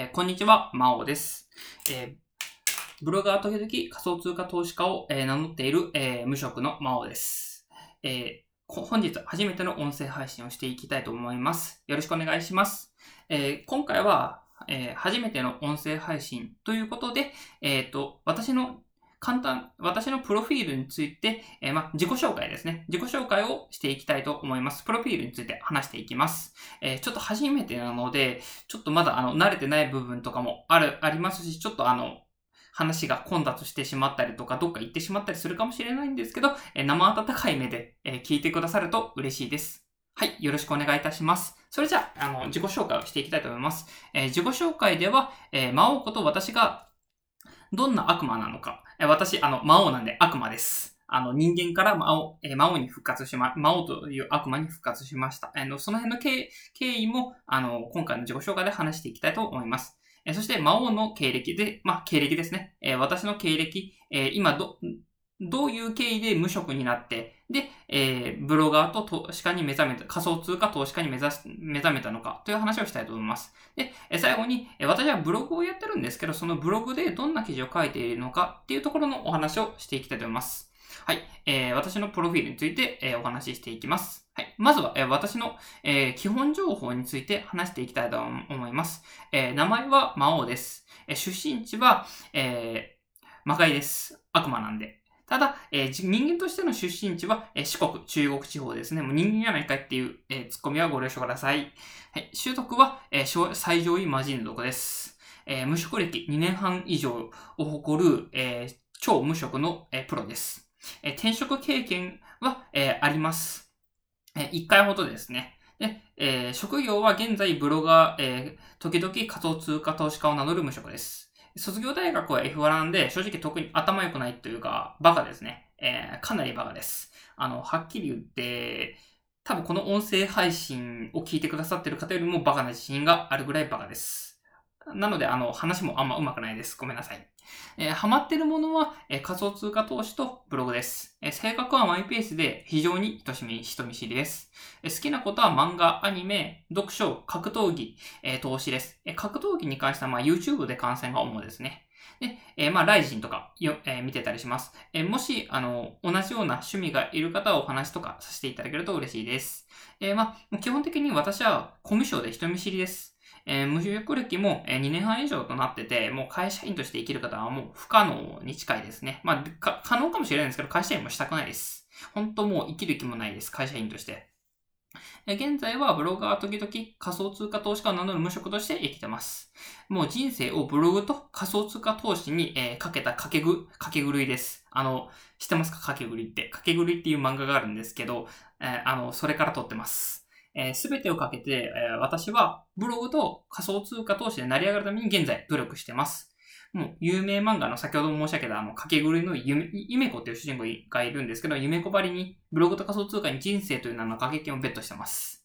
えーこんにちは、まおです。えーブロガーと時々仮想通貨投資家を、えー名乗っている、え無職のまおです。え本日初めての音声配信をしていきたいと思います。よろしくお願いします。え今回は、え初めての音声配信ということで、えっ、と、私の簡単、私のプロフィールについて、えーま、自己紹介ですね。自己紹介をしていきたいと思います。プロフィールについて話していきます。えーちょっと初めてなので、ちょっとまだあの、慣れてない部分とかもある、ありますし、ちょっとあの、話が混雑してしまったりとか、どっか行ってしまったりするかもしれないんですけど、えー生温かい目で、え聞いてくださると嬉しいです。はい、よろしくお願いいたします。それじゃあ、あの、自己紹介をしていきたいと思います。えー自己紹介では、えー魔王こと私がどんな悪魔なのか、私、あの、魔王なんで悪魔です。あの、人間から魔王、え魔王に復活しま、魔王という悪魔に復活しました。あの、その辺の経経緯も、あの、今回の自己紹介で話していきたいと思います。えそして、魔王の経歴で、まあ、経歴ですね。え私の経歴、え今ど、どういう経緯で無職になって、で、えーブロガーと投資家に目覚めた、仮想通貨投資家に目指す、目覚めたのかという話をしたいと思います。で、え最後に、え私はブログをやってるんですけど、そのブログでどんな記事を書いているのかっていうところのお話をしていきたいと思います。はい。えー私のプロフィールについて、えーお話ししていきます。はい。まずは、えー私の、えー基本情報について話していきたいと思います。えー名前は魔王です。えー出身地は、えー魔界です。悪魔なんで。ただ、えー人間としての出身地は、えー四国、中国地方ですね。もう人間やないかいっていう、えーツッコミはご了承ください。はい。習得は、えー最上位魔人族です。えー無職歴2年半以上を誇る、えー超無職の、えープロです。えー転職経験は、えーあります。えー1回ほどですね。で、えー職業は現在ブロガー、えー時々仮想通貨投資家を名乗る無職です。卒業大学は F1 なんで、正直特に頭良くないというか、バカですね。えーかなりバカです。あの、はっきり言って、多分この音声配信を聞いてくださってる方よりもバカな自信があるぐらいバカです。なので、あの、話もあんま上手くないです。ごめんなさい。えーハマってるものは、えー仮想通貨投資とブログです。えー性格はマイペースで非常に人見人見知りです。え好きなことは漫画、アニメ、読書、格闘技、え投資です。え格闘技に関しては、まあ、YouTube で観戦が主ですね。で、えまあ、ライジンとかよ、え見てたりします。えもし、あの、同じような趣味がいる方はお話とかさせていただけると嬉しいです。えまあ、基本的に私はコミュ障で人見知りです。えー無職歴も2年半以上となってて、もう会社員として生きる方はもう不可能に近いですね。まあ、か可能かもしれないんですけど、会社員もしたくないです。本当もう生きる気もないです、会社員として。え現在はブロガー時々仮想通貨投資家を名乗る無職として生きてます。もう人生をブログと仮想通貨投資に、えーかけたかけぐ、かけ狂いです。あの、知ってますか？かけ狂いって。かけ狂いっていう漫画があるんですけど、えーあの、それから撮ってます。す、べ、てをかけて、えー私はブログと仮想通貨投資で成り上がるために現在努力してます。もう、有名漫画の先ほども申し上げたあの、かけ狂いのゆめ、ゆめこっていう主人公がいるんですけど、ゆめこばりにブログと仮想通貨に人生という名の掛け金をベットしてます。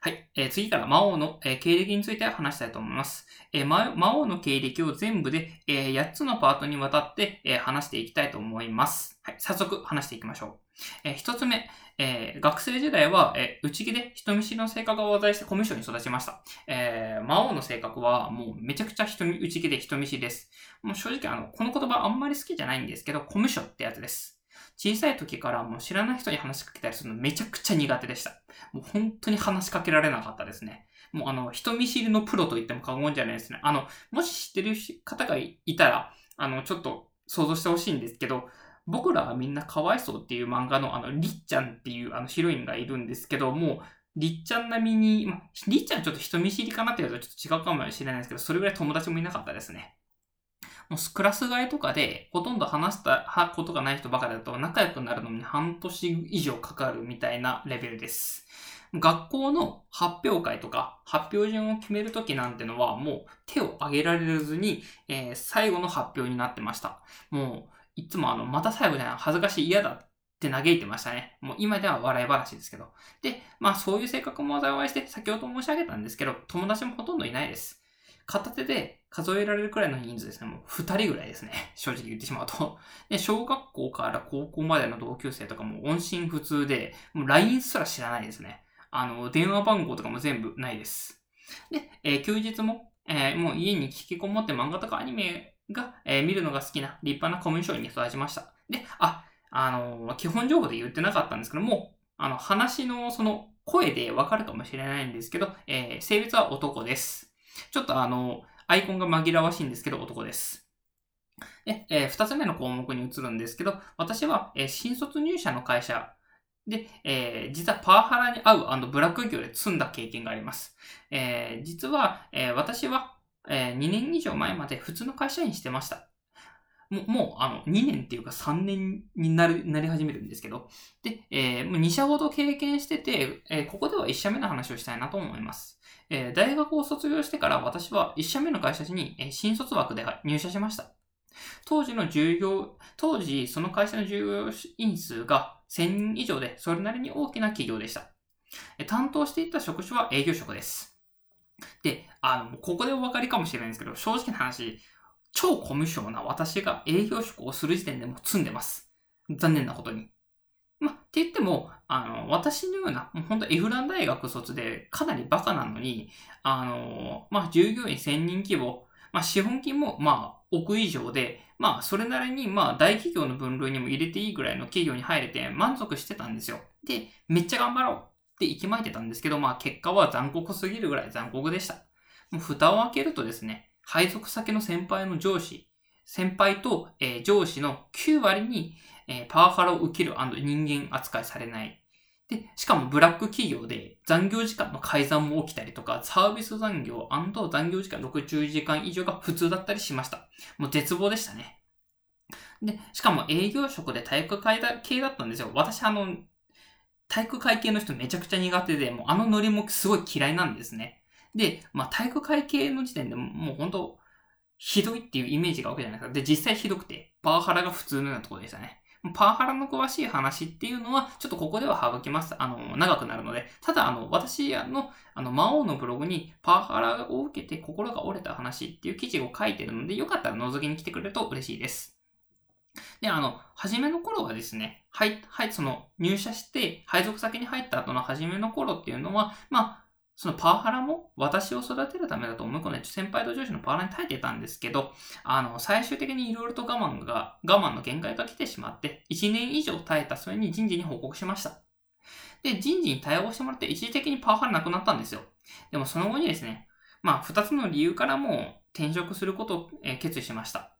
はい。えー次から魔王の、えー経歴について話したいと思います。えー魔王の経歴を全部で、え8つのパートにわたって、え話していきたいと思います。はい。早速話していきましょう。えー1つ目、えー学生時代は、えー内気で人見知りの性格を話題してコミュ障に育ちました。えー魔王の性格はもうめちゃくちゃ人内気で人見知りです。もう正直あの、この言葉あんまり好きじゃないんですけど、コミュ障ってやつです。小さい時からもう知らない人に話しかけたりするのめちゃくちゃ苦手でした。もう本当に話しかけられなかったですね。もうあの、人見知りのプロと言っても過言じゃないですね。あの、もし知ってる方がいたら、あの、ちょっと想像してほしいんですけど、僕らはみんなかわいそうっていう漫画のあの、りっちゃんっていうあのヒロインがいるんですけども、りっちゃん並みに、ま、りっちゃんちょっと人見知りかなって言うとちょっと違うかもしれないですけど、それぐらい友達もいなかったですね。もうクラス替えとかでほとんど話したことがない人ばかりだと仲良くなるのに半年以上かかるみたいなレベルです。学校の発表会とか発表順を決めるときなんてのはもう手を挙げられずに、えー最後の発表になってました。もういつもあの、また最後じゃない、恥ずかしい嫌だって嘆いてましたね。もう今では笑い話ですけど。で、まあそういう性格も災いして、先ほど申し上げたんですけど、友達もほとんどいないです。片手で数えられるくらいの人数ですね。もう二人ぐらいですね。正直言ってしまうと。で、小学校から高校までの同級生とかも音信不通で、もう LINE すら知らないですね。あの、電話番号とかも全部ないです。で、えー休日も、えーもう家に引きこもって漫画とかアニメが、えー見るのが好きな立派なコミュ障に育ちました。で、あ、あのー基本情報で言ってなかったんですけども、あの、話のその声でわかるかもしれないんですけど、えー性別は男です。ちょっとあの、アイコンが紛らわしいんですけど、男です。で、えー二つ目の項目に移るんですけど、私は、えー新卒入社の会社で、えー実はパワハラに合うブラック企業で積んだ経験があります。えー実は、えー私は、え2年以上前まで普通の会社員してました。もう、もう、あの、2年っていうか3年になる、なり始めるんですけど。で、えーもう2社ほど経験してて、えーここでは1社目の話をしたいなと思います。えー大学を卒業してから私は1社目の会社に、えー新卒枠で入社しました。当時の従業、当時その会社の従業員数が1000人以上で、それなりに大きな企業でした。担当していた職種は営業職です。で、あの、ここでお分かりかもしれないんですけど、正直な話、超コミュ障な私が営業職をする時点でもう積んでます。残念なことに。ま、って言っても、あの、私のような、もう本当エフラン大学卒でかなりバカなのに、あの、まあ、従業員1000人規模、まあ、資本金も、まあ、億以上で、まあ、それなりに、まあ、大企業の分類にも入れていいぐらいの企業に入れて満足してたんですよ。で、めっちゃ頑張ろうって息巻いてたんですけど、まあ、結果は残酷すぎるぐらい残酷でした。もう蓋を開けるとですね、配属先の先輩の上司、先輩と、えー上司の9割に、えーパワハラを受ける人間扱いされない。で、しかもブラック企業で残業時間の改ざんも起きたりとか、サービス残業残業時間60時間以上が普通だったりしました。もう絶望でしたね。で、しかも営業職で体育会系だったんですよ。私あの、体育会系の人めちゃくちゃ苦手で、もうあのノリもすごい嫌いなんですね。で、まあ体育会系の時点でももう本当ひどいっていうイメージがわけじゃないですか。で、実際ひどくて、パワハラが普通のようなところでしたね。パワハラの詳しい話っていうのは、ちょっとここでは省きます。あの、長くなるので。ただ、あの、私の、あの、魔王のブログにパワハラを受けて心が折れた話っていう記事を書いてるので、よかったら覗きに来てくれると嬉しいです。で、あの、初めの頃はですね、はい、はい、その、入社して、配属先に入った後の初めの頃っていうのは、まあ、そのパワハラも私を育てるためだと思い込んで、先輩と上司のパワハラに耐えてたんですけど、あの、最終的にいろいろと我慢が、我慢の限界が来てしまって、1年以上耐えた末に人事に報告しました。で、人事に対応してもらって一時的にパワハラなくなったんですよ。でもその後にですね、まあ、二つの理由からも転職することを決意しました。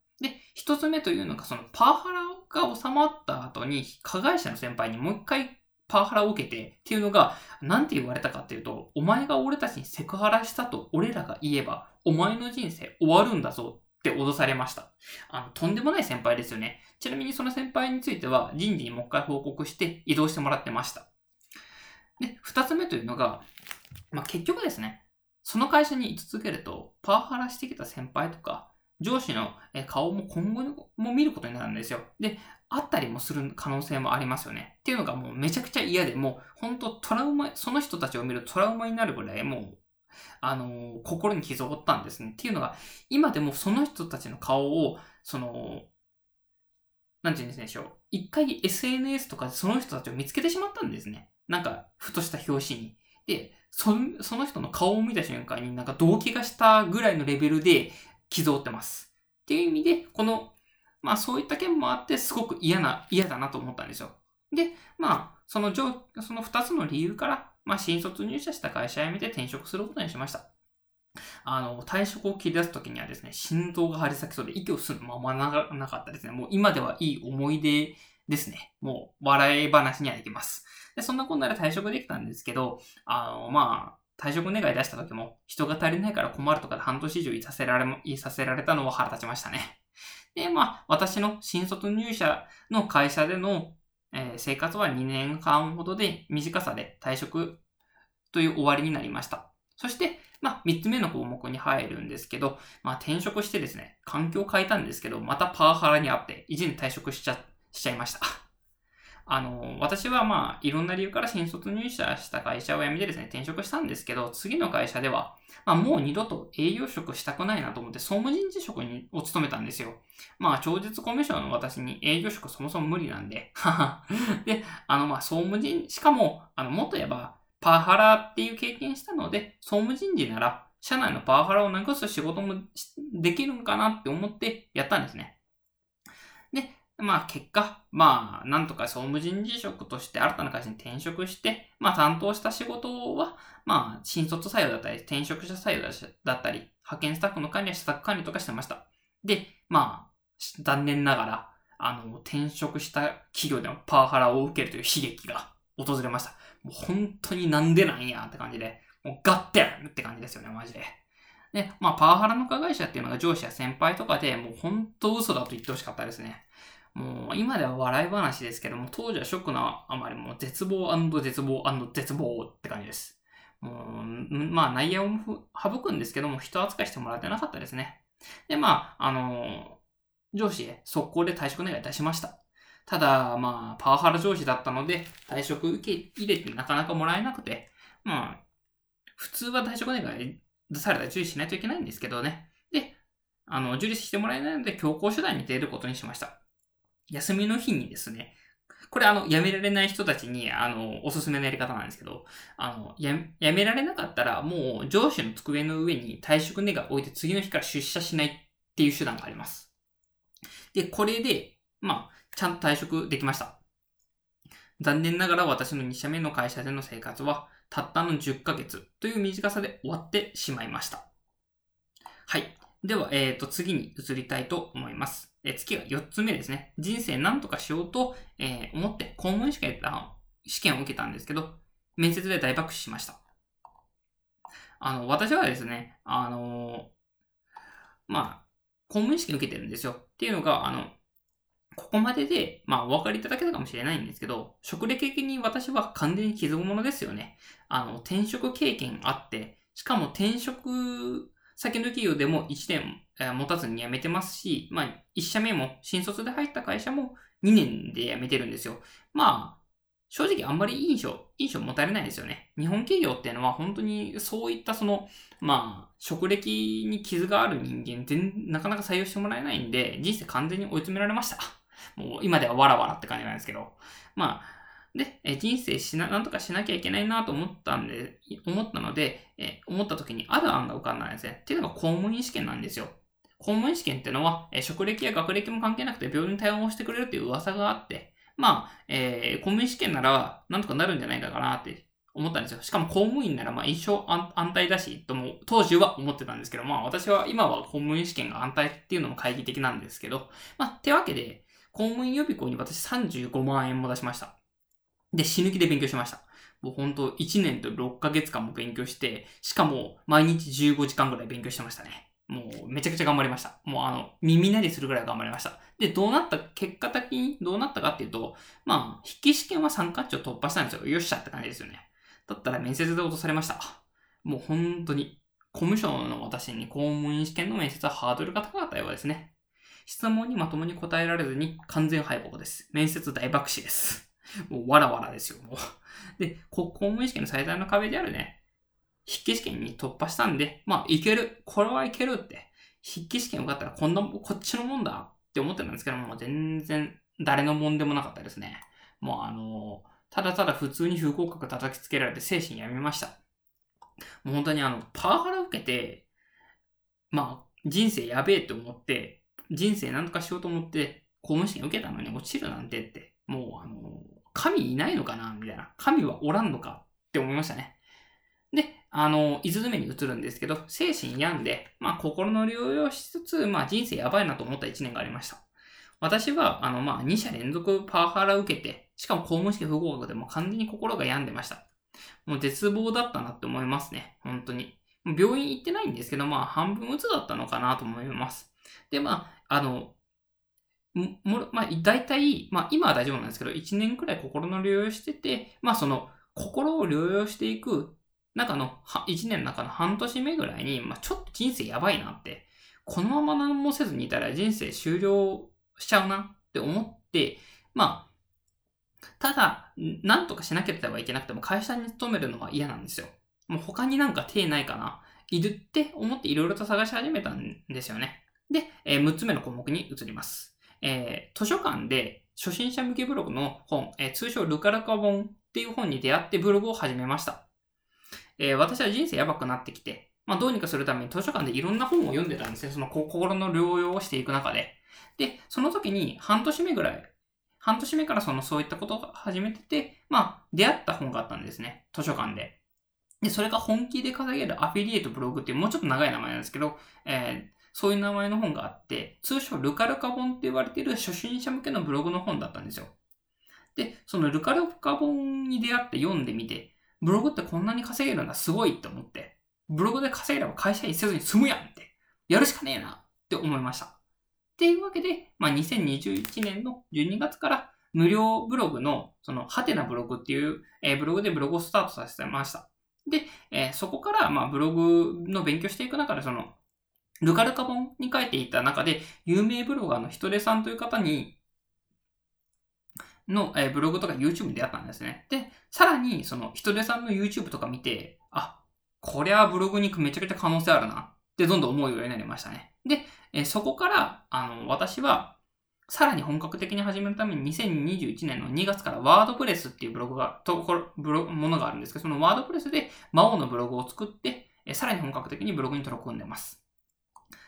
一つ目というのが、そのパワハラが収まった後に、加害者の先輩にもう一回パワハラを受けてっていうのが、なんて言われたかっていうと、お前が俺たちにセクハラしたと俺らが言えば、お前の人生終わるんだぞって脅されました。あの、とんでもない先輩ですよね。ちなみにその先輩については人事にもう一回報告して移動してもらってました。で、二つ目というのが、まあ、結局ですね、その会社に居続けると、パワハラしてきた先輩とか、上司の顔も今後も見ることになるんですよ。で、あったりもする可能性もありますよね。っていうのがもうめちゃくちゃ嫌で、もう本当トラウマ、その人たちを見るトラウマになるぐらいもう、あのー心に傷を負ったんですね。っていうのが、今でもその人たちの顔を、その、なんて言うんでしょう。一回 SNS とかでその人たちを見つけてしまったんですね。なんか、ふとした表紙に。で、その人の顔を見た瞬間になんか動機がしたぐらいのレベルで傷を負ってます。っていう意味で、この、まあそういった件もあって、すごく嫌な、嫌だなと思ったんですよ。で、まあ、その上、その二つの理由から、まあ新卒入社した会社辞めて転職することにしました。あの、退職を切り出すときにはですね、心臓が張り裂きそうで息を吸うのままななかったですね。もう今ではいい思い出ですね。もう笑い話にはできます。で、そんなこんなで退職できたんですけど、あの、まあ、退職願い出した時も、人が足りないから困るとかで半年以上いさせられも、いさせられたのは腹立ちましたね。で、まあ、私の新卒入社の会社での、えー生活は2年間ほどで短さで退職という終わりになりました。そして、まあ、3つ目の項目に入るんですけど、まあ、転職してですね、環境を変えたんですけど、またパワハラにあって、一年退職しちゃ、しちゃいました。あの、私はまあ、いろんな理由から新卒入社した会社を辞めてですね、転職したんですけど、次の会社では、まあ、もう二度と営業職したくないなと思って、総務人事職にを務めたんですよ。まあ、超絶コミュ障の私に営業職そもそも無理なんで、はは。で、あの、まあ、総務人、しかも、あの、もっと言えば、パワハラっていう経験したので、総務人事なら、社内のパワハラをなくす仕事もできるんかなって思ってやったんですね。まあ結果、まあなんとか総務人事職として新たな会社に転職して、まあ担当した仕事は、まあ新卒採用だったり、転職者採用だったり、派遣スタッフの管理や施策管理とかしてました。で、まあ、残念ながら、あの、転職した企業でもパワハラを受けるという悲劇が訪れました。もう本当になんでなんやって感じで、もうガッテンって感じですよね、マジで。で、まあ、パワハラの加害者っていうのが上司や先輩とかで、もう本当嘘だと言ってほしかったですね。もう今では笑い話ですけども、当時はショックなあまりもう絶望絶望絶望って感じです。もう、まあ内野を省くんですけども、人扱いしてもらってなかったですね。で、まあ、あの上司へ速攻で退職願い出しました。ただ、まあ、パワハラ上司だったので、退職受け入れてなかなかもらえなくて、まあ、普通は退職願い出されたら受理しないといけないんですけどね。で、あの、受理してもらえないので、強行手段に出ることにしました。休みの日にですね、これあの、辞められない人たちに、あの、おすすめのやり方なんですけど、あの、や、辞められなかったら、もう上司の机の上に退職願を置いて次の日から出社しないっていう手段があります。で、これで、まあ、ちゃんと退職できました。残念ながら私の2社目の会社での生活は、たったの10ヶ月という短さで終わってしまいました。はい。では、えっ、ー、と、次に移りたいと思います。え次が4つ目ですね。人生何とかしようと、えー、思って公務員試験試験を受けたんですけど、面接で大爆笑しました。あの、私はですね、あのー、まあ、公務員試験受けてるんですよ。っていうのが、あの、ここまでで、まあ、お分かりいただけたかもしれないんですけど、職歴的に私は完全に傷物ですよね。あの、転職経験あって、しかも転職先の企業でも1年持たずに辞めてますし、まあ、1社目も新卒で入った会社も2年で辞めてるんですよ。まあ、正直あんまり印象、印象持たれないですよね。日本企業っていうのは本当にそういったその、まあ、職歴に傷がある人間全、なかなか採用してもらえないんで、人生完全に追い詰められました。もう今ではわらわらって感じなんですけど。まあ、で、え人生しな、なんとかしなきゃいけないなと思ったんで、思ったので、え思った時にある案が浮かんだんですね。っていうのが公務員試験なんですよ。公務員試験っていうのは、え職歴や学歴も関係なくて病院に対応してくれるっていう噂があって、まあ、えー、公務員試験ならなんとかなるんじゃないかなって思ったんですよ。しかも公務員ならまあ一生安泰だし、とも当時は思ってたんですけど、まあ私は今は公務員試験が安泰っていうのも懐疑的なんですけど、まあ、てわけで、公務員予備校に私35万円も出しました。で、死ぬ気で勉強しました。もう本当1年と6ヶ月間も勉強して、しかも毎日15時間ぐらい勉強してましたね。もうめちゃくちゃ頑張りました。もうあの、耳鳴りするぐらい頑張りました。で、どうなった、結果的にどうなったかっていうと、まあ、筆記試験は3課長突破したんですよ。よっしゃって感じですよね。だったら面接で落とされました。もう本当に、公務省の私に公務員試験の面接はハードルが高かったようですね。質問にまともに答えられずに完全敗北です。面接大爆死です。もうわらわらですよ、もう。で、公務員試験の最大の壁であるね、筆記試験に突破したんで、まあ、いける。これはいけるって。筆記試験受かったらこんな、こっちのもんだって思ってたんですけども、全然誰のもんでもなかったですね。もうあのただただ普通に不合格叩きつけられて精神やめました。もう本当にあの、パワハラ受けて、まあ、人生やべえと思って、人生なんとかしようと思って、公務試験受けたのに落ちるなんてって、もうあの神いないのかな？みたいな。神はおらんのか？って思いましたね。で、あの、5つ目に移るんですけど、精神病んで、まあ、心の療養しつつ、まあ、人生やばいなと思った1年がありました。私は、あの、まあ、2社連続パワハラ受けて、しかも公務試験不合格でも完全に心が病んでました。もう絶望だったなって思いますね。本当に。病院行ってないんですけど、まあ、半分うつだったのかなと思います。で、まあ、あの、も、まあ、大体、まあ、今は大丈夫なんですけど、1年くらい心の療養してて、まあ、その、心を療養していく、中の、1年の中の半年目ぐらいに、まあ、ちょっと人生やばいなって、このまま何もせずにいたら人生終了しちゃうなって思って、まあ、ただ、なんとかしなければいけなくても会社に勤めるのは嫌なんですよ。もう他になんか手ないかないるって思っていろいろと探し始めたんですよね。で、えー、6つ目の項目に移ります。えー、図書館で初心者向けブログの本、えー、通称ルカルカ本っていう本に出会ってブログを始めました。えー、私は人生やばくなってきて、まあ、どうにかするために図書館でいろんな本を読んでたんですね。その心の療養をしていく中で。で、その時に半年目ぐらい、半年目からそのそういったことを始めてて、まあ、出会った本があったんですね。図書館で。で、それが本気で稼げるアフィリエイトブログっていうもうちょっと長い名前なんですけど、えー、そういう名前の本があって、通称ルカルカ本って言われている初心者向けのブログの本だったんですよ。で、そのルカルカ本に出会って読んでみて、ブログってこんなに稼げるんだ、すごいって思って、ブログで稼げれば会社員せずに済むやんって、やるしかねえなって思いました。っていうわけで、まあ、2021年の12月から無料ブログの、その、ハテナブログっていう、えー、ブログでブログをスタートさせてました。で、えー、そこから、まあ、ブログの勉強していく中で、その、ルカルカ本に書いていた中で、有名ブロガーの人手さんという方に、の、え、ブログとか YouTube でやったんですね。で、さらに、その、人手さんの YouTube とか見て、あ、こりゃブログにめちゃくちゃ可能性あるなってどんどん思うようになりましたね。で、え、そこから、あの、私は、さらに本格的に始めるために2021年の2月からワードプレスっていうブログが、ところ、ブログ、ものがあるんですけど、そのワードプレスで魔王のブログを作って、さらに本格的にブログに取り組んでます。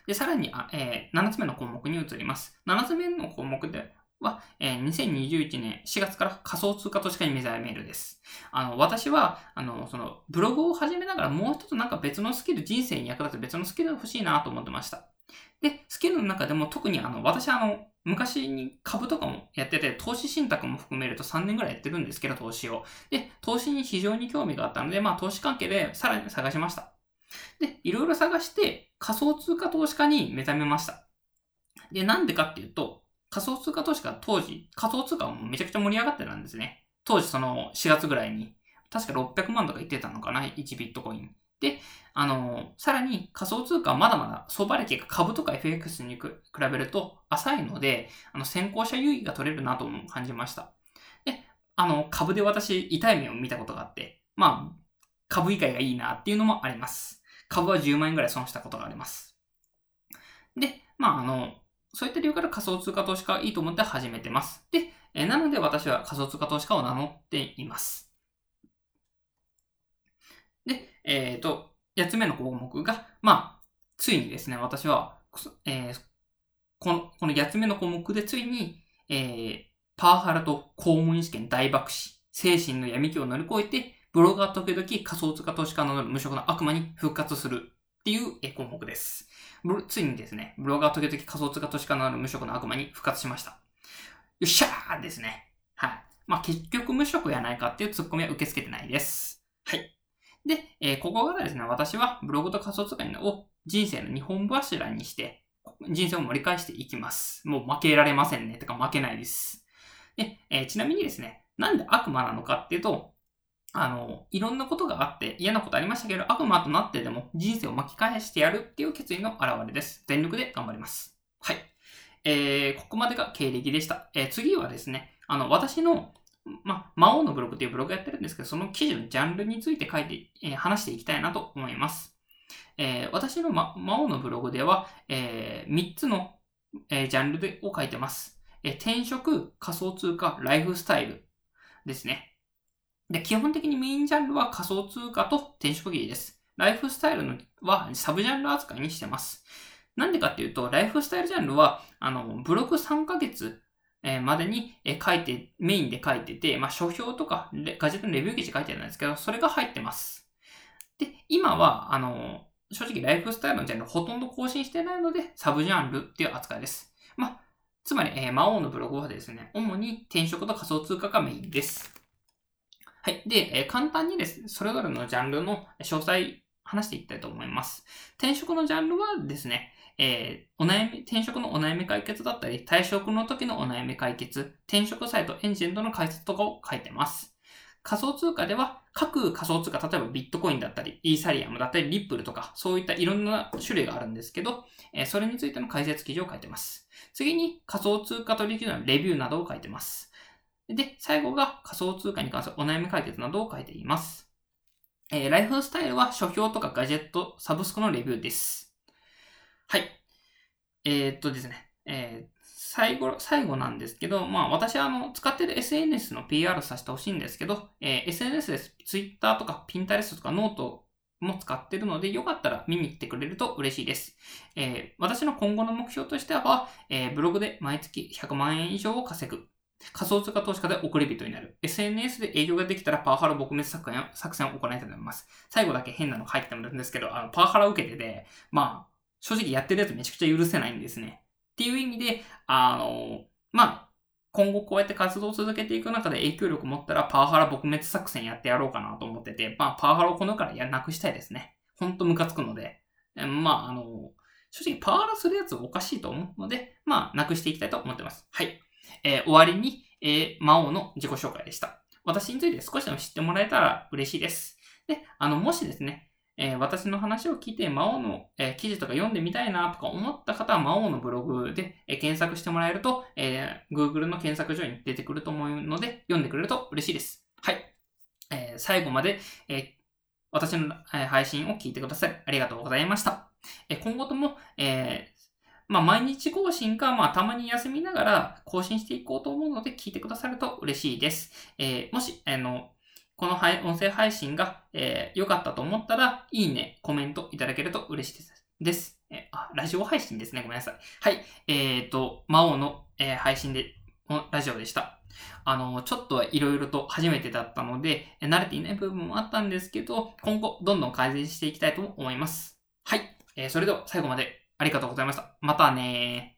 で、さらに、えー、7つ目の項目に移ります。7つ目の項目では、えー、2021年4月から仮想通貨投資家に目覚めるです。あの、私は、あの、その、ブログを始めながらもう一つなんか別のスキル、人生に役立つ別のスキルが欲しいなと思ってました。で、スキルの中でも特にあの、私あの、昔に株とかもやってて、投資信託も含めると3年ぐらいやってるんですけど、投資を。で、投資に非常に興味があったので、まあ、投資関係でさらに探しました。で、いろいろ探して、仮想通貨投資家に目覚めました。で、なんでかっていうと、仮想通貨投資家当時、仮想通貨もめちゃくちゃ盛り上がってたんですね。当時その4月ぐらいに。確か600万とか言ってたのかな ?1 ビットコイン。で、あの、さらに仮想通貨はまだまだ相場歴が株とか FX に比べると浅いので、あの、先行者優位が取れるなとも感じました。で、あの、株で私、痛い目を見たことがあって、まあ、株以外がいいなっていうのもあります。株は10万円ぐらい損したことがあります。で、まあ、あの、そういった理由から仮想通貨投資家はいいと思って始めてます。で、えなので私は仮想通貨投資家を名乗っています。で、えっ、ー、と、8つ目の項目が、まあ、ついにですね、私は、えー、この、この8つ目の項目でついに、えー、パワハラと公務員試験大爆死、精神の闇期を乗り越えて、ブロガー時々仮想通貨投資家の無職の悪魔に復活するっていう項目です。ついにですね、ブロガー時々仮想通貨投資家の無職の悪魔に復活しました。よっしゃーですね。はい。まあ、結局無職やないかっていうツッコミは受け付けてないです。はい。で、えー、ここからですね、私はブログと仮想通貨を人生の日本柱にして、人生を盛り返していきます。もう負けられませんね。てか負けないです。で、えー、ちなみにですね、なんで悪魔なのかっていうと、あの、いろんなことがあって嫌なことありましたけど、悪魔となってでも人生を巻き返してやるっていう決意の表れです。全力で頑張ります。はい。えー、ここまでが経歴でした。えー、次はですね、あの、私の、ま、魔王のブログっていうブログやってるんですけど、その記事のジャンルについて書いて、えー、話していきたいなと思います。えー、私の、ま、魔王のブログでは、えー、3つの、えー、ジャンルでを書いてます。えー、転職、仮想通貨、ライフスタイルですね。で、基本的にメインジャンルは仮想通貨と転職技です。ライフスタイルのはサブジャンル扱いにしてます。なんでかっていうと、ライフスタイルジャンルは、あの、ブログ3ヶ月までに書いて、メインで書いてて、まあ、書評とかガジェットのレビュー記事書いてるんですけど、それが入ってます。で、今は、あの、正直ライフスタイルのジャンルほとんど更新してないので、サブジャンルっていう扱いです。まあ、つまり、えー、魔王のブログはですね、主に転職と仮想通貨がメインです。はい。で、え、簡単にですね、それぞれのジャンルの詳細話していきたいと思います。転職のジャンルはですね、えー、お悩み、転職のお悩み解決だったり、退職の時のお悩み解決、転職サイト、エンジェントの解説とかを書いてます。仮想通貨では、各仮想通貨、例えばビットコインだったり、イーサリアムだったり、リップルとか、そういったいろんな種類があるんですけど、えー、それについての解説記事を書いてます。次に仮想通貨取引のレビューなどを書いてます。で、最後が仮想通貨に関するお悩み解決などを書いています。えー、ライフスタイルは書評とかガジェット、サブスクのレビューです。はい。えー、っとですね。えー、最後、最後なんですけど、まあ私はあの、使ってる SNS の PR させてほしいんですけど、えー、SNS です。Twitter とか Pinterest とかノートも使ってるので、よかったら見に来てくれると嬉しいです。えー、私の今後の目標としては、えー、ブログで毎月100万円以上を稼ぐ。仮想通貨投資家で送り人になる。SNS で営業ができたらパワハラ撲滅作戦作戦を行いたいと思います。最後だけ変なの書いてもらうんですけど、あのパワハラ受けてて、まあ、正直やってるやつめちゃくちゃ許せないんですね。っていう意味で、あの、まあ、今後こうやって活動を続けていく中で影響力を持ったらパワハラ撲滅作戦やってやろうかなと思ってて、まあ、パワハラをこのからやなくしたいですね。ほんとムカつくので。まあ、あの、正直パワハラするやつおかしいと思うので、まあ、なくしていきたいと思ってます。はい。えー、終わりに、えー、魔王の自己紹介でした。私について少しでも知ってもらえたら嬉しいです。で、あの、もしですね、えー、私の話を聞いて魔王の、えー、記事とか読んでみたいなとか思った方は魔王のブログで、えー、検索してもらえると、え Google の検索上に出てくると思うので、読んでくれると嬉しいです。はい。え最後まで、え私の、え配信を聞いてくださりありがとうございました。え今後とも、えまあ、毎日更新か、まあ、たまに休みながら更新していこうと思うので、聞いてくださると嬉しいです。えー、もし、あの、この音声配信が、えー、良かったと思ったら、いいね、コメントいただけると嬉しいです。です。えあ、ラジオ配信ですね。ごめんなさい。はい。えっ、ー、と、魔王の、えー、配信で、ラジオでした。あの、ちょっといろいろと初めてだったので、慣れていない部分もあったんですけど、今後どんどん改善していきたいと思います。はい。えー、それでは最後までありがとうございました。またね